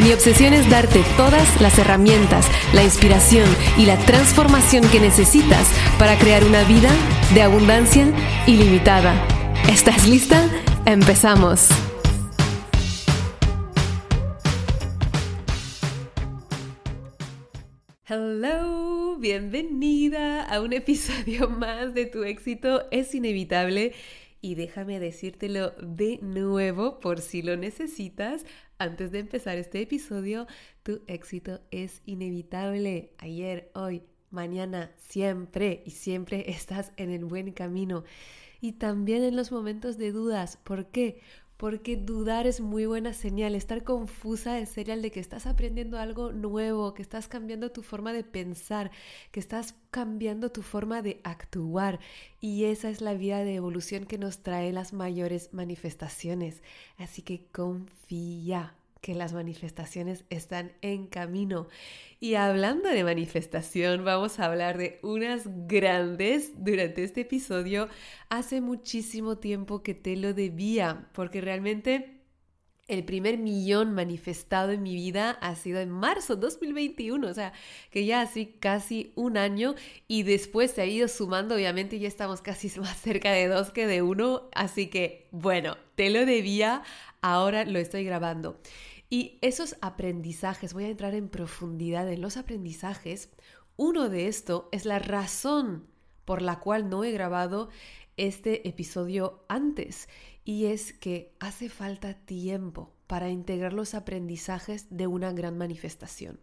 Mi obsesión es darte todas las herramientas, la inspiración y la transformación que necesitas para crear una vida de abundancia ilimitada. ¿Estás lista? Empezamos. Hello, bienvenida a un episodio más de Tu éxito es inevitable. Y déjame decírtelo de nuevo por si lo necesitas. Antes de empezar este episodio, tu éxito es inevitable. Ayer, hoy, mañana, siempre y siempre estás en el buen camino. Y también en los momentos de dudas. ¿Por qué? Porque dudar es muy buena señal, estar confusa es señal de que estás aprendiendo algo nuevo, que estás cambiando tu forma de pensar, que estás cambiando tu forma de actuar y esa es la vía de evolución que nos trae las mayores manifestaciones. Así que confía, que las manifestaciones están en camino. Y hablando de manifestación, vamos a hablar de unas grandes durante este episodio. Hace muchísimo tiempo que te lo debía, porque realmente el primer millón manifestado en mi vida ha sido en marzo 2021, o sea, que ya así casi un año y después se ha ido sumando, obviamente ya estamos casi más cerca de dos que de uno, así que bueno, te lo debía, ahora lo estoy grabando. Y esos aprendizajes, voy a entrar en profundidad en los aprendizajes. Uno de esto es la razón por la cual no he grabado este episodio antes y es que hace falta tiempo para integrar los aprendizajes de una gran manifestación.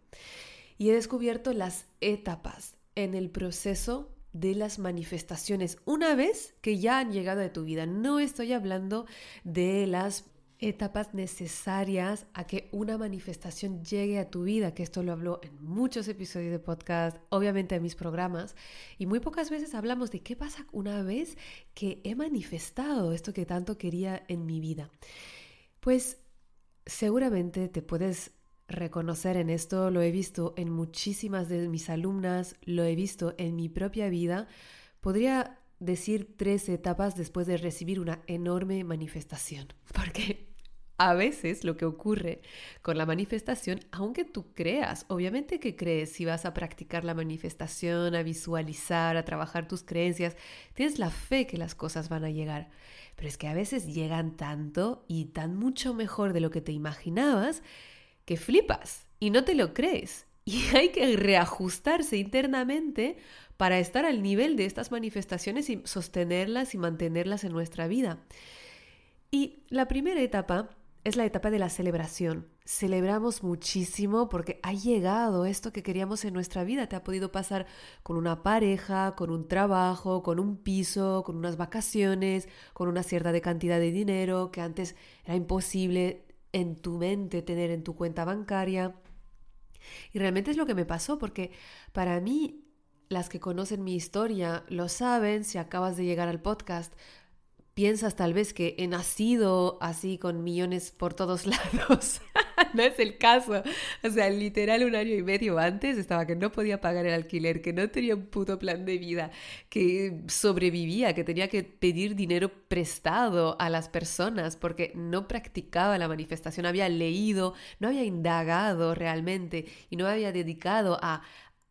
Y he descubierto las etapas en el proceso de las manifestaciones una vez que ya han llegado a tu vida. No estoy hablando de las etapas necesarias a que una manifestación llegue a tu vida, que esto lo hablo en muchos episodios de podcast, obviamente en mis programas, y muy pocas veces hablamos de qué pasa una vez que he manifestado esto que tanto quería en mi vida. Pues seguramente te puedes reconocer en esto, lo he visto en muchísimas de mis alumnas, lo he visto en mi propia vida. Podría decir tres etapas después de recibir una enorme manifestación. Porque a veces lo que ocurre con la manifestación, aunque tú creas, obviamente que crees, si vas a practicar la manifestación, a visualizar, a trabajar tus creencias, tienes la fe que las cosas van a llegar. Pero es que a veces llegan tanto y tan mucho mejor de lo que te imaginabas que flipas y no te lo crees. Y hay que reajustarse internamente para estar al nivel de estas manifestaciones y sostenerlas y mantenerlas en nuestra vida. Y la primera etapa es la etapa de la celebración. Celebramos muchísimo porque ha llegado esto que queríamos en nuestra vida. Te ha podido pasar con una pareja, con un trabajo, con un piso, con unas vacaciones, con una cierta cantidad de dinero que antes era imposible en tu mente tener en tu cuenta bancaria. Y realmente es lo que me pasó porque para mí las que conocen mi historia lo saben, si acabas de llegar al podcast, piensas tal vez que he nacido así con millones por todos lados. no es el caso. O sea, literal un año y medio antes estaba que no podía pagar el alquiler, que no tenía un puto plan de vida, que sobrevivía, que tenía que pedir dinero prestado a las personas porque no practicaba la manifestación, había leído, no había indagado realmente y no había dedicado a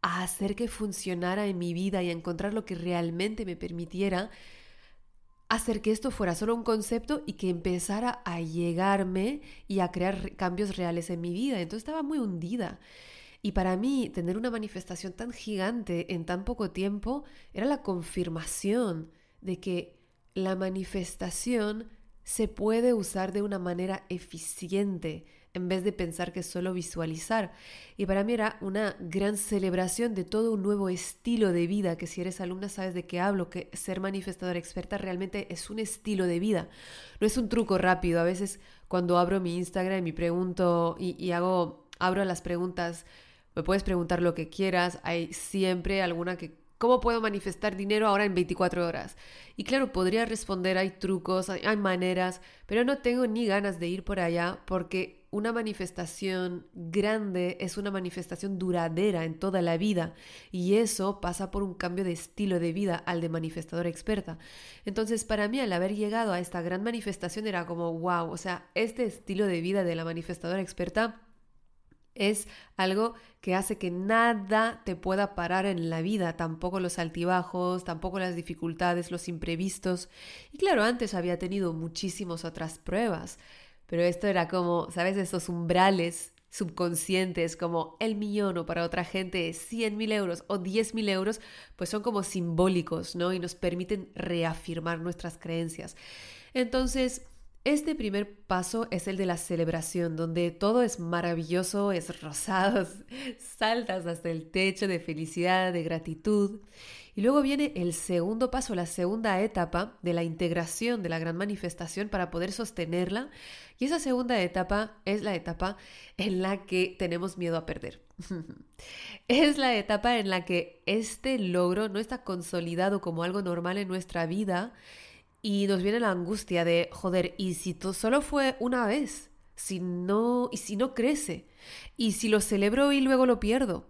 a hacer que funcionara en mi vida y a encontrar lo que realmente me permitiera hacer que esto fuera solo un concepto y que empezara a llegarme y a crear cambios reales en mi vida. Entonces estaba muy hundida. Y para mí, tener una manifestación tan gigante en tan poco tiempo era la confirmación de que la manifestación se puede usar de una manera eficiente, en vez de pensar que solo visualizar. Y para mí era una gran celebración de todo un nuevo estilo de vida, que si eres alumna sabes de qué hablo, que ser manifestadora experta realmente es un estilo de vida, no es un truco rápido. A veces cuando abro mi Instagram y pregunto y, y hago, abro las preguntas, Me puedes preguntar lo que quieras, hay siempre alguna que ¿Cómo puedo manifestar dinero ahora en 24 horas? Y claro, podría responder, hay trucos, hay, maneras, pero no tengo ni ganas de ir por allá porque una manifestación grande es una manifestación duradera en toda la vida y eso pasa por un cambio de estilo de vida al de manifestadora experta. Entonces, para mí, al haber llegado a esta gran manifestación era como, wow, o sea, este estilo de vida de la manifestadora experta es algo que hace que nada te pueda parar en la vida, tampoco los altibajos, tampoco las dificultades, los imprevistos. Y claro, antes había tenido muchísimas otras pruebas, pero esto era como, ¿sabes? Esos umbrales subconscientes como el millón o para otra gente 100 mil euros o 10 mil euros, pues son como simbólicos, ¿no? Y nos permiten reafirmar nuestras creencias. Entonces, este primer paso es el de la celebración, donde todo es maravilloso, es rosado, saltas hasta el techo de felicidad, de gratitud. Y luego viene el segundo paso, la segunda etapa de la integración de la gran manifestación para poder sostenerla. Y esa segunda etapa es la etapa en la que tenemos miedo a perder. es la etapa en la que este logro no está consolidado como algo normal en nuestra vida y nos viene la angustia de, joder, ¿y si solo fue una vez? Si no, y si no crece, y si lo celebro y luego lo pierdo.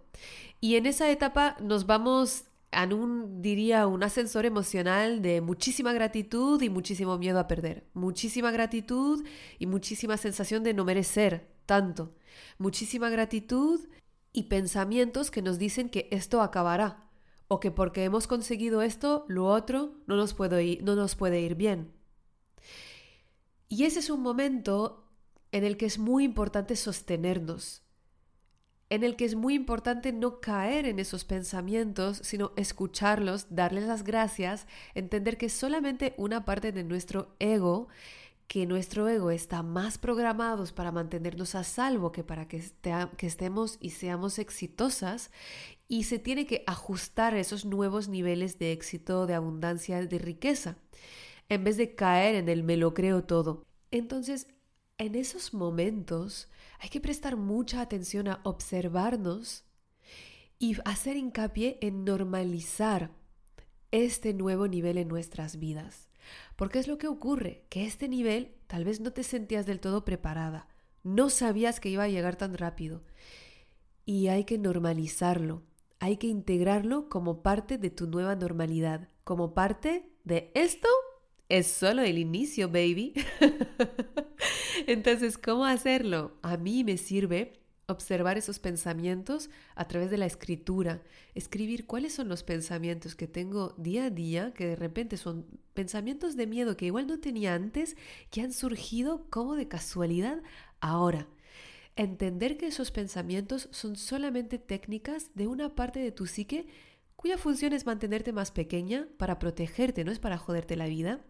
Y en esa etapa nos vamos a un, diría, un ascensor emocional de muchísima gratitud y muchísimo miedo a perder. Muchísima gratitud y muchísima sensación de no merecer tanto. Muchísima gratitud y pensamientos que nos dicen que esto acabará o que porque hemos conseguido esto, lo otro no nos ir, no nos puede ir bien. Y ese es un momento en el que es muy importante sostenernos, en el que es muy importante no caer en esos pensamientos, sino escucharlos, darles las gracias, entender que solamente una parte de nuestro ego, que nuestro ego está más programados para mantenernos a salvo que para que, que estemos y seamos exitosas y se tiene que ajustar a esos nuevos niveles de éxito, de abundancia, de riqueza, en vez de caer en el me lo creo todo. Entonces, en esos momentos hay que prestar mucha atención a observarnos y hacer hincapié en normalizar este nuevo nivel en nuestras vidas. Porque es lo que ocurre, que este nivel tal vez no te sentías del todo preparada, no sabías que iba a llegar tan rápido y hay que normalizarlo hay que integrarlo como parte de tu nueva normalidad, como parte de esto es solo el inicio, baby. Entonces, ¿cómo hacerlo? A mí me sirve observar esos pensamientos a través de la escritura, escribir cuáles son los pensamientos que tengo día a día, que de repente son pensamientos de miedo que igual no tenía antes, que han surgido como de casualidad ahora. Entender que esos pensamientos son solamente técnicas de una parte de tu psique cuya función es mantenerte más pequeña para protegerte, no es para joderte la vida.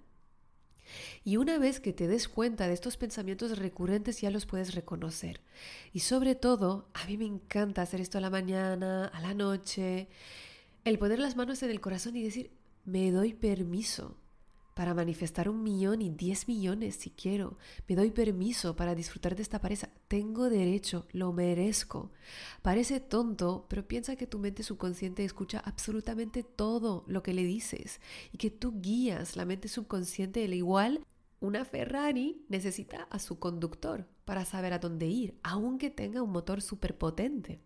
Y una vez que te des cuenta de estos pensamientos recurrentes ya los puedes reconocer. Y sobre todo, a mí me encanta hacer esto a la mañana, a la noche, el poner las manos en el corazón y decir, me doy permiso para manifestar un millón y diez millones si quiero. Me doy permiso para disfrutar de esta pareja. Tengo derecho, lo merezco. Parece tonto, pero piensa que tu mente subconsciente escucha absolutamente todo lo que le dices y que tú guías la mente subconsciente. El igual, una Ferrari necesita a su conductor para saber a dónde ir, aunque tenga un motor súper potente.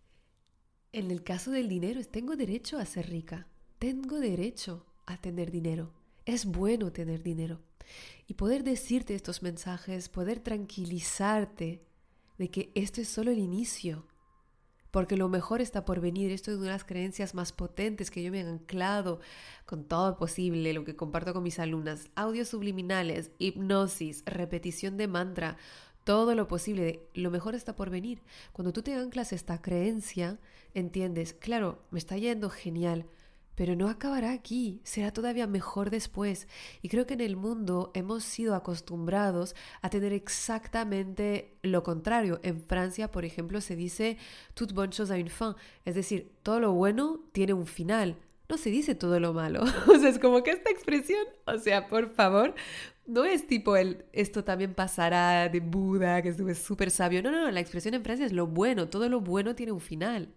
En el caso del dinero, tengo derecho a ser rica. Tengo derecho a tener dinero es bueno tener dinero. Y poder decirte estos mensajes, poder tranquilizarte de que esto es solo el inicio, porque lo mejor está por venir. Esto es una de las creencias más potentes que yo me he anclado con todo posible, lo que comparto con mis alumnas, audios subliminales, hipnosis, repetición de mantra, todo lo posible. Lo mejor está por venir. Cuando tú te anclas esta creencia, entiendes, claro, me está yendo genial, pero no acabará aquí, será todavía mejor después. Y creo que en el mundo hemos sido acostumbrados a tener exactamente lo contrario. En Francia, por ejemplo, se dice toute bonne chose a une fin, es decir, todo lo bueno tiene un final. No se dice todo lo malo. o sea, es como que esta expresión, o sea, por favor, no es tipo el esto también pasará de Buda, que es súper sabio. No, no, no, la expresión en Francia es lo bueno, todo lo bueno tiene un final.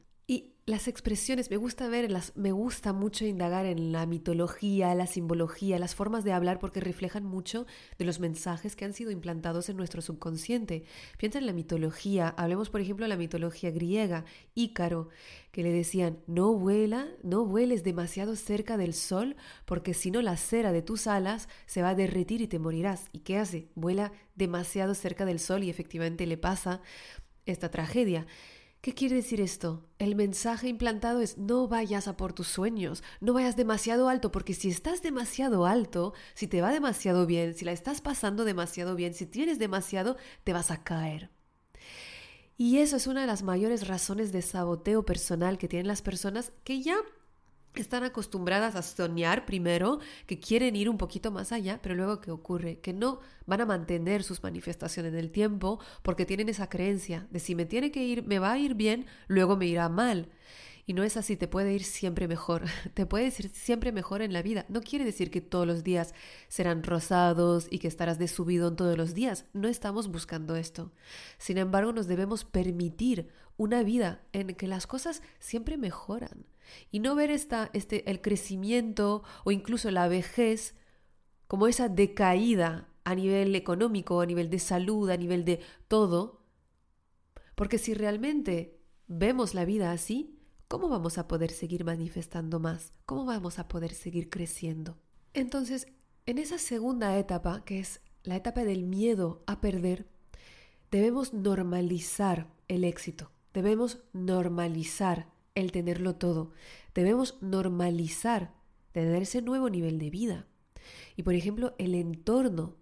Las expresiones, me gusta verlas, me gusta mucho indagar en la mitología, la simbología, las formas de hablar porque reflejan mucho de los mensajes que han sido implantados en nuestro subconsciente. Piensa en la mitología, hablemos por ejemplo de la mitología griega, Ícaro, que le decían, no vuela, no vueles demasiado cerca del sol porque si no la cera de tus alas se va a derretir y te morirás. ¿Y qué hace? Vuela demasiado cerca del sol y efectivamente le pasa esta tragedia. ¿Qué quiere decir esto? El mensaje implantado es no vayas a por tus sueños, no vayas demasiado alto, porque si estás demasiado alto, si te va demasiado bien, si la estás pasando demasiado bien, si tienes demasiado, te vas a caer. Y eso es una de las mayores razones de saboteo personal que tienen las personas que ya están acostumbradas a soñar primero, que quieren ir un poquito más allá, pero luego ¿qué ocurre? Que no van a mantener sus manifestaciones en el tiempo porque tienen esa creencia de si me tiene que ir, me va a ir bien, luego me irá mal. Y no es así, te puede ir siempre mejor, te puede ir siempre mejor en la vida. No quiere decir que todos los días serán rosados y que estarás de subidón todos los días. No estamos buscando esto. Sin embargo, nos debemos permitir una vida en que las cosas siempre mejoran y no ver esta, este, el crecimiento o incluso la vejez como esa decaída a nivel económico, a nivel de salud, a nivel de todo. Porque si realmente vemos la vida así, ¿cómo vamos a poder seguir manifestando más? ¿Cómo vamos a poder seguir creciendo? Entonces, en esa segunda etapa, que es la etapa del miedo a perder, debemos normalizar el éxito, debemos normalizar el tenerlo todo. Debemos normalizar tener ese nuevo nivel de vida. Y por ejemplo, el entorno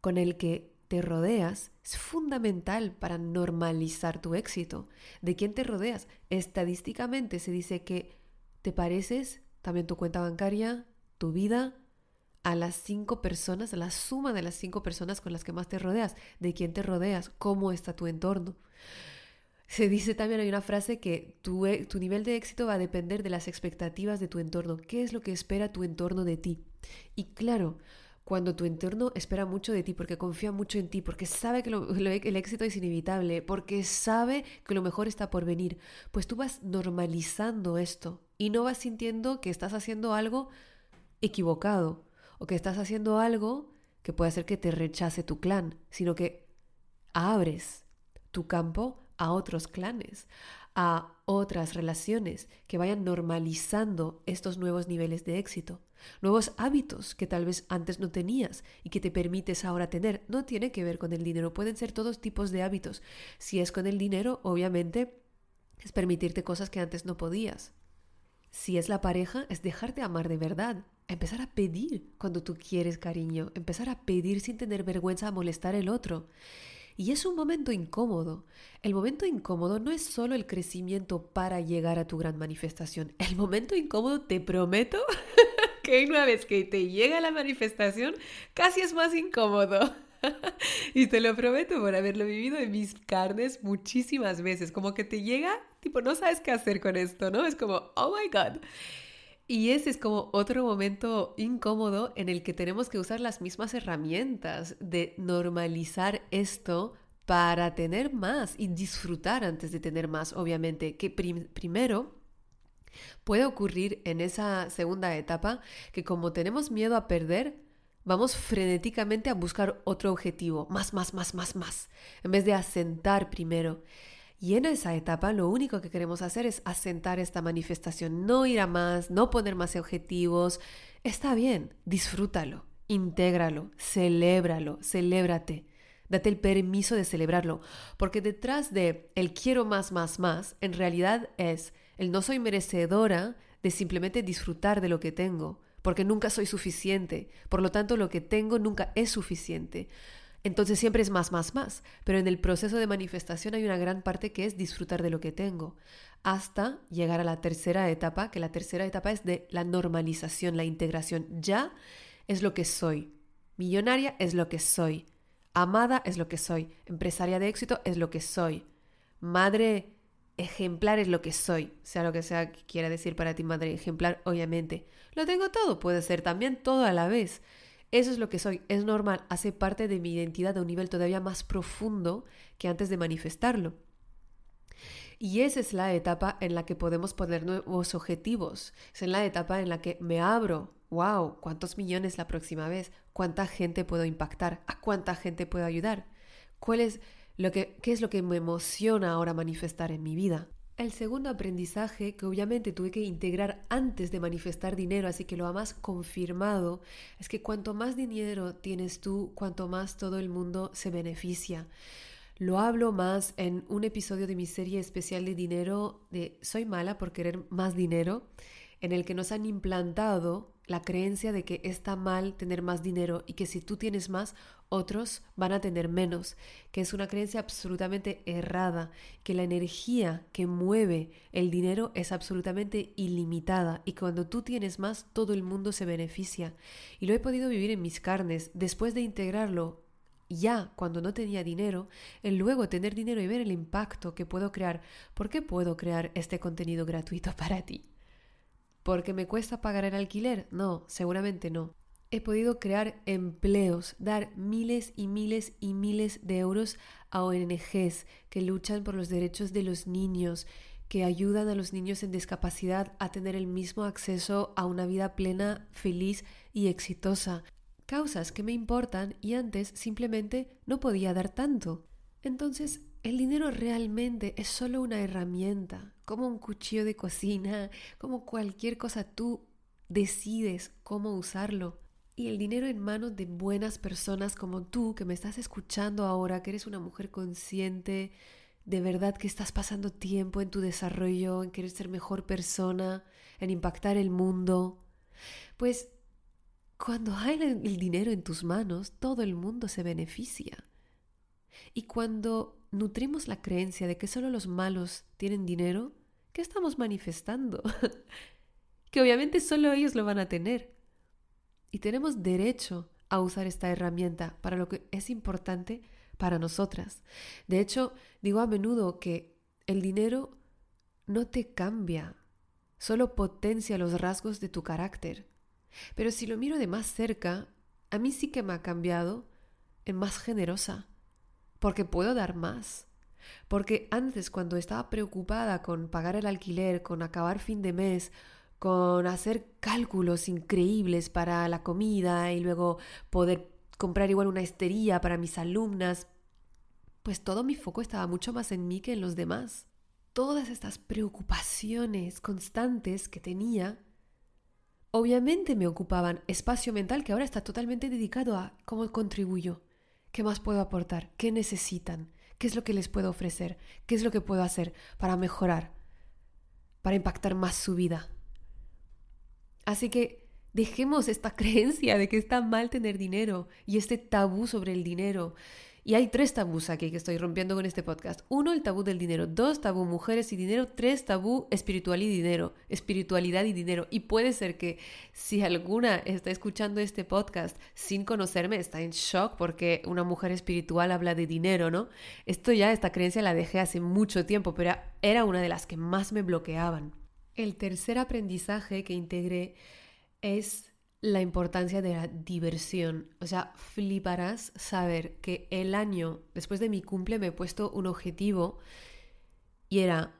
con el que te rodeas es fundamental para normalizar tu éxito. ¿De quién te rodeas? Estadísticamente se dice que te pareces, también tu cuenta bancaria, tu vida, a las cinco personas, a la suma de las cinco personas con las que más te rodeas. ¿De quién te rodeas? ¿Cómo está tu entorno? Se dice también, hay una frase que tu, e, tu, nivel de éxito va a depender de las expectativas de tu entorno. ¿Qué es lo que espera tu entorno de ti? Y claro, cuando tu entorno espera mucho de ti, porque confía mucho en ti, porque sabe que el éxito es inevitable, porque sabe que lo mejor está por venir, pues tú vas normalizando esto y no vas sintiendo que estás haciendo algo equivocado o que estás haciendo algo que puede hacer que te rechace tu clan, sino que abres tu campo a otros clanes, a otras relaciones que vayan normalizando estos nuevos niveles de éxito, nuevos hábitos que tal vez antes no tenías y que te permites ahora tener. No tiene que ver con el dinero, pueden ser todos tipos de hábitos. Si es con el dinero, obviamente es permitirte cosas que antes no podías. Si es la pareja, es dejarte amar de verdad, empezar a pedir cuando tú quieres cariño, empezar a pedir sin tener vergüenza a molestar al otro. Y es un momento incómodo. El momento incómodo no es solo el crecimiento para llegar a tu gran manifestación. El momento incómodo, te prometo, que una vez que te llega la manifestación, casi es más incómodo. y te lo prometo por haberlo vivido en mis carnes muchísimas veces. Como que te llega, tipo, no sabes qué hacer con esto, ¿no? Es como, oh my God. Y ese es como otro momento incómodo en el que tenemos que usar las mismas herramientas de normalizar esto para tener más y disfrutar antes de tener más, obviamente, que primero puede ocurrir en esa segunda etapa que como tenemos miedo a perder, vamos frenéticamente a buscar otro objetivo, más, más, más, más, más, en vez de asentar primero. Y en esa etapa lo único que queremos hacer es asentar esta manifestación, no ir a más, no poner más objetivos. Está bien, disfrútalo, intégralo, celébralo, celébrate. Date el permiso de celebrarlo, porque detrás de el quiero más, más, más, en realidad es el no soy merecedora de simplemente disfrutar de lo que tengo, porque nunca soy suficiente, por lo tanto lo que tengo nunca es suficiente. Entonces siempre es más, más, más. Pero en el proceso de manifestación hay una gran parte que es disfrutar de lo que tengo, hasta llegar a la tercera etapa, que la tercera etapa es de la normalización, la integración. Ya es lo que soy. Millonaria es lo que soy. Amada es lo que soy. Empresaria de éxito es lo que soy. Madre ejemplar es lo que soy. Sea lo que sea que quiera decir para ti madre ejemplar, obviamente. Lo tengo todo, puede ser también todo a la vez. Eso es lo que soy, es normal, hace parte de mi identidad a un nivel todavía más profundo que antes de manifestarlo. Y esa es la etapa en la que podemos poner nuevos objetivos. Es en la etapa en la que me abro. ¡Wow! ¿Cuántos millones la próxima vez? ¿Cuánta gente puedo impactar? ¿A cuánta gente puedo ayudar? ¿Cuál es lo que, ¿Qué es lo que me emociona ahora manifestar en mi vida? El segundo aprendizaje que obviamente tuve que integrar antes de manifestar dinero, así que lo ha más confirmado, es que cuanto más dinero tienes tú, cuanto más todo el mundo se beneficia. Lo hablo más en un episodio de mi serie especial de dinero de Soy mala por querer más dinero, en el que nos han implantado la creencia de que está mal tener más dinero y que si tú tienes más, otros van a tener menos, que es una creencia absolutamente errada, que la energía que mueve el dinero es absolutamente ilimitada y cuando tú tienes más, todo el mundo se beneficia. Y lo he podido vivir en mis carnes después de integrarlo ya cuando no tenía dinero, el luego tener dinero y ver el impacto que puedo crear. ¿Por qué puedo crear este contenido gratuito para ti? ¿Porque me cuesta pagar el alquiler? No, seguramente no. He podido crear empleos, dar miles y miles y miles de euros a ONGs que luchan por los derechos de los niños, que ayudan a los niños en discapacidad a tener el mismo acceso a una vida plena, feliz y exitosa. Causas que me importan y antes simplemente no podía dar tanto. Entonces, el dinero realmente es solo una herramienta, como un cuchillo de cocina, como cualquier cosa, tú decides cómo usarlo. Y el dinero en manos de buenas personas como tú, que me estás escuchando ahora, que eres una mujer consciente, de verdad que estás pasando tiempo en tu desarrollo, en querer ser mejor persona, en impactar el mundo, pues cuando hay el dinero en tus manos, todo el mundo se beneficia. Y cuando nutrimos la creencia de que solo los malos tienen dinero, ¿qué estamos manifestando? que obviamente solo ellos lo van a tener. Y tenemos derecho a usar esta herramienta para lo que es importante para nosotras. De hecho, digo a menudo que el dinero no te cambia, solo potencia los rasgos de tu carácter. Pero si lo miro de más cerca, a mí sí que me ha cambiado en más generosa, porque puedo dar más. Porque antes, cuando estaba preocupada con pagar el alquiler, con acabar fin de mes, con hacer cálculos increíbles para la comida y luego poder comprar igual una estería para mis alumnas, pues todo mi foco estaba mucho más en mí que en los demás. Todas estas preocupaciones constantes que tenía, obviamente me ocupaban espacio mental que ahora está totalmente dedicado a cómo contribuyo, ¿Qué más puedo aportar? ¿Qué necesitan? ¿Qué es lo que les puedo ofrecer? ¿Qué es lo que puedo hacer para mejorar? Para impactar más su vida. Así que dejemos esta creencia de que está mal tener dinero y este tabú sobre el dinero y hay tres tabús aquí que estoy rompiendo con este podcast. Uno, el tabú del dinero. Dos, tabú mujeres y dinero. Tres, tabú espiritual y dinero. Espiritualidad y dinero. Y puede ser que si alguna está escuchando este podcast sin conocerme, está en shock porque una mujer espiritual habla de dinero, ¿no? Esto ya, esta creencia la dejé hace mucho tiempo, pero era una de las que más me bloqueaban. El tercer aprendizaje que integré es la importancia de la diversión. O sea, fliparás saber que el año después de mi cumple me he puesto un objetivo y era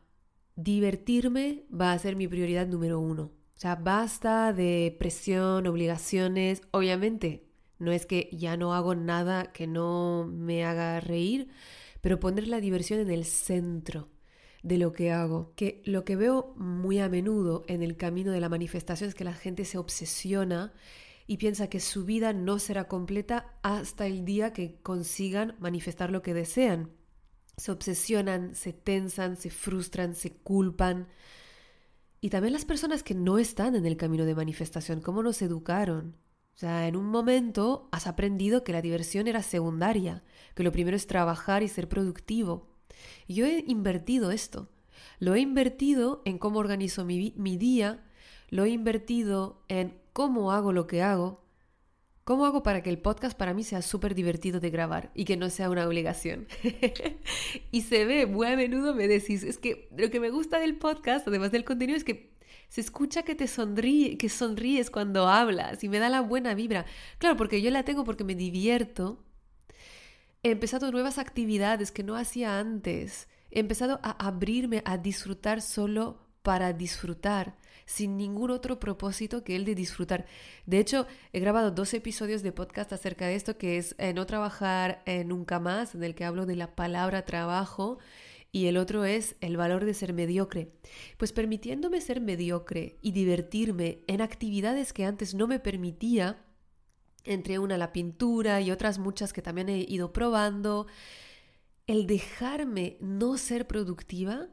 divertirme va a ser mi prioridad número uno. O sea, basta de presión, obligaciones. Obviamente, no es que ya no hago nada que no me haga reír, pero poner la diversión en el centro de lo que hago. Que lo que veo muy a menudo en el camino de la manifestación es que la gente se obsesiona y piensa que su vida no será completa hasta el día que consigan manifestar lo que desean. Se obsesionan, se tensan, se frustran, se culpan. Y también las personas que no están en el camino de manifestación, ¿cómo nos educaron? O sea, en un momento has aprendido que la diversión era secundaria, que lo primero es trabajar y ser productivo. Yo he invertido esto. Lo he invertido en cómo organizo mi, mi día, lo he invertido en cómo hago lo que hago, ¿Cómo hago para que el podcast para mí sea súper divertido de grabar y que no sea una obligación? y se ve, muy a menudo me decís, es que lo que me gusta del podcast, además del contenido, es que se escucha que te sonríe, que sonríes cuando hablas y me da la buena vibra. Claro, porque yo la tengo porque me divierto He empezado nuevas actividades que no hacía antes. He empezado a abrirme a disfrutar solo para disfrutar, sin ningún otro propósito que el de disfrutar. De hecho, he grabado dos episodios de podcast acerca de esto, que es eh, No trabajar eh, nunca más, en el que hablo de la palabra trabajo, y el otro es el valor de ser mediocre. Pues permitiéndome ser mediocre y divertirme en actividades que antes no me permitía, entre una la pintura y otras muchas que también he ido probando, el dejarme no ser productiva,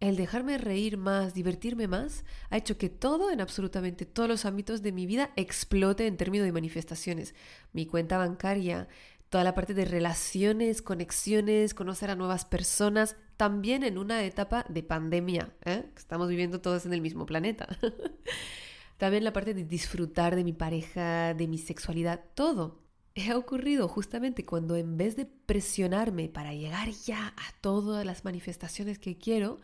el dejarme reír más, divertirme más, ha hecho que todo, en absolutamente todos los ámbitos de mi vida, explote en términos de manifestaciones. Mi cuenta bancaria, toda la parte de relaciones, conexiones, conocer a nuevas personas, también en una etapa de pandemia. ¿eh? Estamos viviendo todos en el mismo planeta. también la parte de disfrutar de mi pareja, de mi sexualidad, todo. Ha ocurrido justamente cuando en vez de presionarme para llegar ya a todas las manifestaciones que quiero,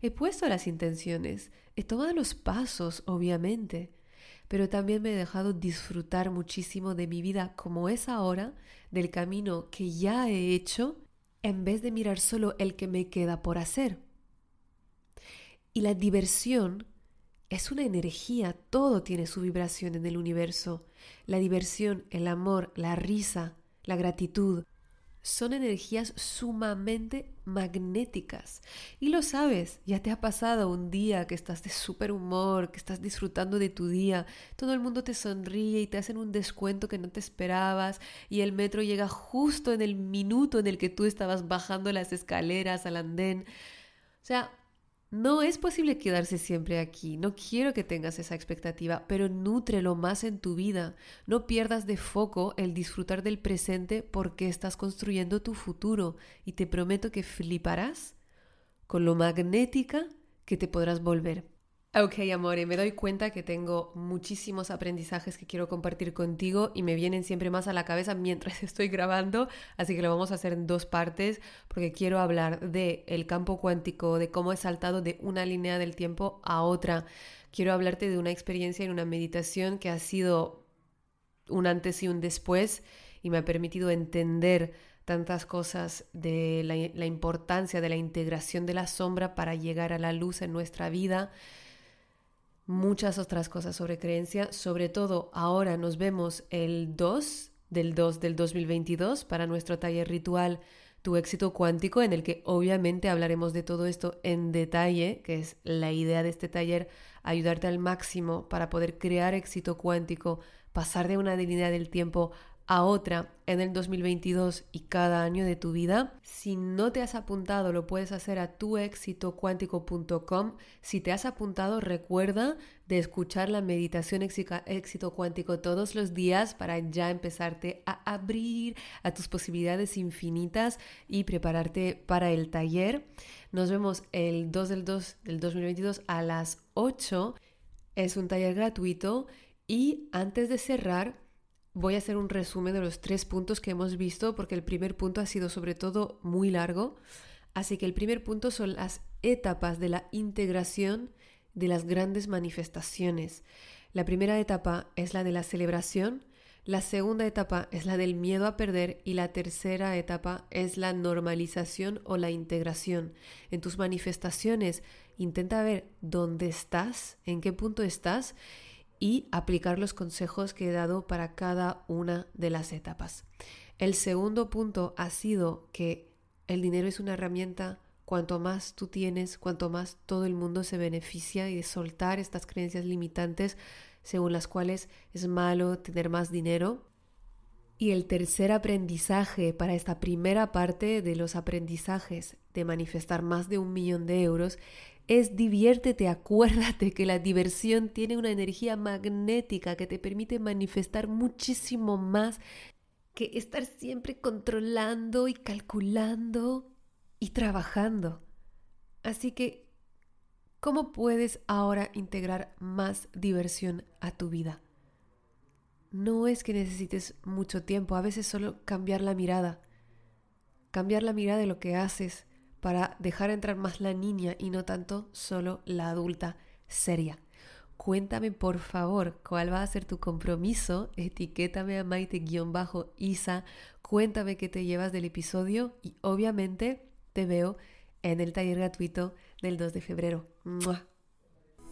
he puesto las intenciones, he tomado los pasos, obviamente, pero también me he dejado disfrutar muchísimo de mi vida como es ahora, del camino que ya he hecho en vez de mirar solo el que me queda por hacer. Y la diversión es una energía, todo tiene su vibración en el universo. La diversión, el amor, la risa, la gratitud, son energías sumamente magnéticas. Y lo sabes, ya te ha pasado un día que estás de súper humor, que estás disfrutando de tu día, todo el mundo te sonríe y te hacen un descuento que no te esperabas y el metro llega justo en el minuto en el que tú estabas bajando las escaleras al andén. O sea, no es posible quedarse siempre aquí, no quiero que tengas esa expectativa, pero nútrelo más en tu vida. No pierdas de foco el disfrutar del presente porque estás construyendo tu futuro y te prometo que fliparás con lo magnética que te podrás volver. Ok, amore, me doy cuenta que tengo muchísimos aprendizajes que quiero compartir contigo y me vienen siempre más a la cabeza mientras estoy grabando, así que lo vamos a hacer en dos partes porque quiero hablar de el campo cuántico, de cómo he saltado de una línea del tiempo a otra. Quiero hablarte de una experiencia en una meditación que ha sido un antes y un después y me ha permitido entender tantas cosas de la, la importancia de la integración de la sombra para llegar a la luz en nuestra vida muchas otras cosas sobre creencia, sobre todo ahora nos vemos el 2 del 2 del 2022 para nuestro taller ritual Tu éxito cuántico, en el que obviamente hablaremos de todo esto en detalle, que es la idea de este taller, ayudarte al máximo para poder crear éxito cuántico, pasar de una línea del tiempo a otra en el 2022 y cada año de tu vida. Si no te has apuntado, lo puedes hacer a tuexitocuántico.com. Si te has apuntado, recuerda de escuchar la meditación éxito cuántico todos los días para ya empezarte a abrir a tus posibilidades infinitas y prepararte para el taller. Nos vemos el 2 del 2 del 2022 a las 8. Es un taller gratuito y antes de cerrar, Voy a hacer un resumen de los tres puntos que hemos visto porque el primer punto ha sido sobre todo muy largo. Así que el primer punto son las etapas de la integración de las grandes manifestaciones. La primera etapa es la de la celebración, la segunda etapa es la del miedo a perder y la tercera etapa es la normalización o la integración. En tus manifestaciones intenta ver dónde estás, en qué punto estás y aplicar los consejos que he dado para cada una de las etapas. El segundo punto ha sido que el dinero es una herramienta, cuanto más tú tienes, cuanto más todo el mundo se beneficia y de soltar estas creencias limitantes según las cuales es malo tener más dinero. Y el tercer aprendizaje para esta primera parte de los aprendizajes de manifestar más de un millón de euros es diviértete, acuérdate que la diversión tiene una energía magnética que te permite manifestar muchísimo más que estar siempre controlando y calculando y trabajando. Así que, ¿cómo puedes ahora integrar más diversión a tu vida? No es que necesites mucho tiempo, a veces solo cambiar la mirada. Cambiar la mirada de lo que haces, para dejar entrar más la niña y no tanto solo la adulta seria. Cuéntame por favor cuál va a ser tu compromiso, etiquétame a Maite-Isa, cuéntame qué te llevas del episodio y obviamente te veo en el taller gratuito del 2 de febrero.